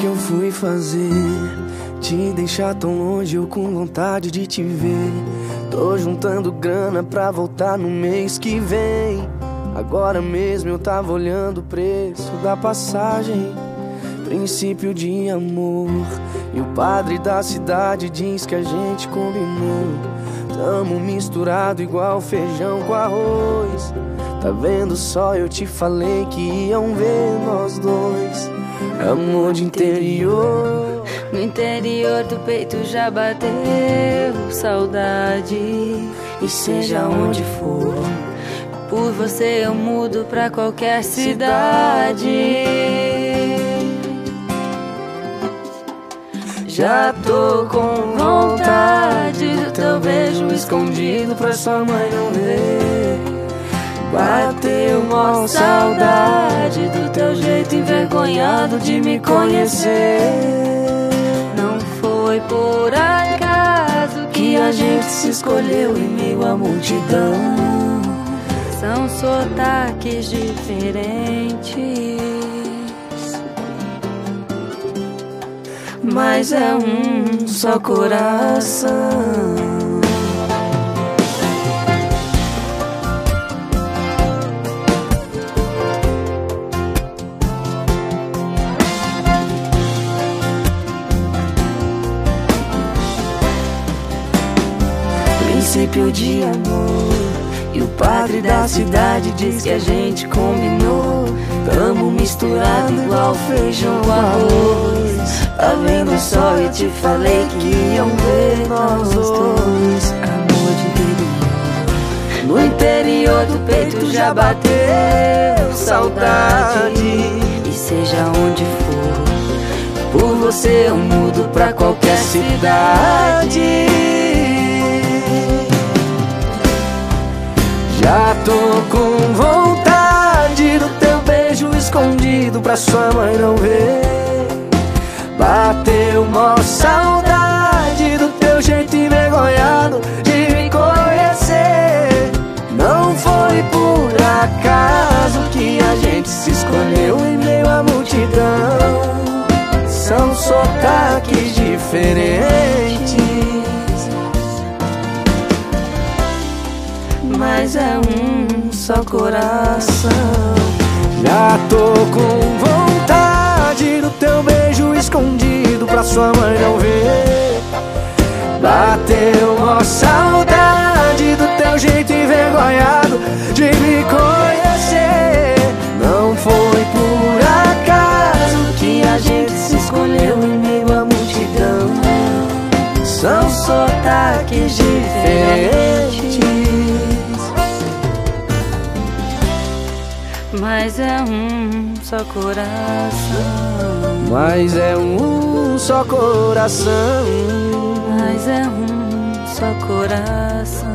que eu fui fazer? Te deixar tão longe, eu com vontade de te ver. Tô juntando grana pra voltar no mês que vem. Agora mesmo eu tava olhando o preço da passagem. Princípio de amor. E o padre da cidade diz que a gente combinou. Tamo misturado igual feijão com arroz. Tá vendo só? Eu te falei que iam ver nós dois. Amor de interior. No interior do peito já bateu saudade. E seja onde for, por você eu mudo pra qualquer cidade. Já tô com vontade do teu beijo escondido pra sua mãe não ver. Bateu uma saudade do teu jeito envergonhado de me conhecer. Não foi por acaso que a gente se escolheu em meio à multidão. São sotaques diferentes, mas é um só coração. princípio de amor. E o padre da cidade diz que a gente combinou. Tamo misturado igual feijão com arroz. Vendo só? Eu te falei que iam ver nós dois. Amor de interior. No interior do peito já bateu saudade. E seja onde for, por você eu mudo pra qualquer cidade. Já tô com vontade do teu beijo escondido pra sua mãe não ver. Bateu mó saudade do teu jeito envergonhado de me conhecer. Não foi por acaso que a gente se escolheu em meio à multidão. São sotaques diferentes. mas é um só coração. Já tô com vontade sua mãe não ver. Bateu uma saudade do teu jeito envergonhado de me conhecer. Não foi por acaso que a gente se escolheu em meio à multidão. São sotaques diferentes. Mas é um só coração. Mas é um só coração. Mas é um só coração.